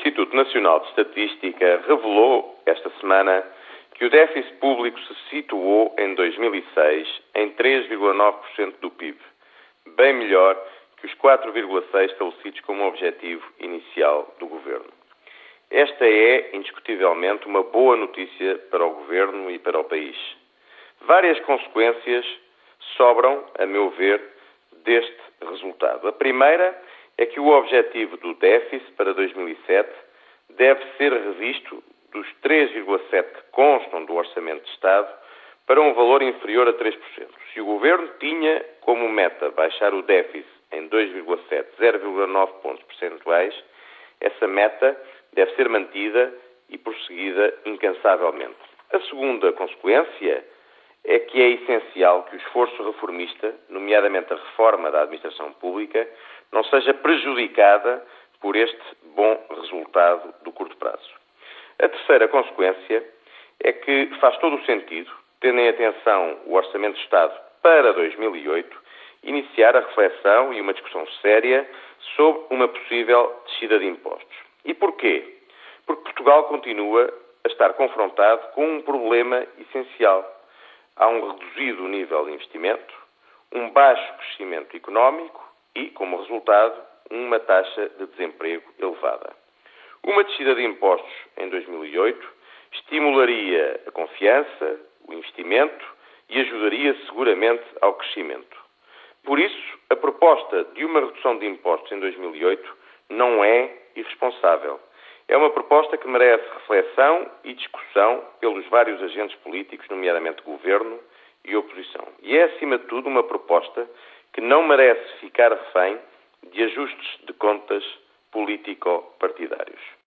Instituto Nacional de Estatística revelou esta semana que o déficit público se situou em 2006 em 3,9% do PIB, bem melhor que os 4,6% estabelecidos como objetivo inicial do governo. Esta é, indiscutivelmente, uma boa notícia para o governo e para o país. Várias consequências sobram, a meu ver, deste resultado. A primeira é que o objetivo do déficit para 2007 deve ser revisto dos 3,7% que constam do Orçamento de Estado para um valor inferior a 3%. Se o Governo tinha como meta baixar o déficit em 2,7%, 0,9 pontos percentuais, essa meta deve ser mantida e prosseguida incansavelmente. A segunda consequência é que é essencial que o esforço reformista, nomeadamente a reforma da administração pública, não seja prejudicada por este bom resultado do curto prazo. A terceira consequência é que faz todo o sentido, tendo em atenção o Orçamento de Estado para 2008, iniciar a reflexão e uma discussão séria sobre uma possível descida de impostos. E porquê? Porque Portugal continua a estar confrontado com um problema essencial. Há um reduzido nível de investimento, um baixo crescimento económico e, como resultado, uma taxa de desemprego elevada. Uma descida de impostos em 2008 estimularia a confiança, o investimento e ajudaria seguramente ao crescimento. Por isso, a proposta de uma redução de impostos em 2008 não é irresponsável. É uma proposta que merece reflexão e discussão pelos vários agentes políticos, nomeadamente governo e oposição. E é, acima de tudo, uma proposta que não merece ficar refém de ajustes de contas político-partidários.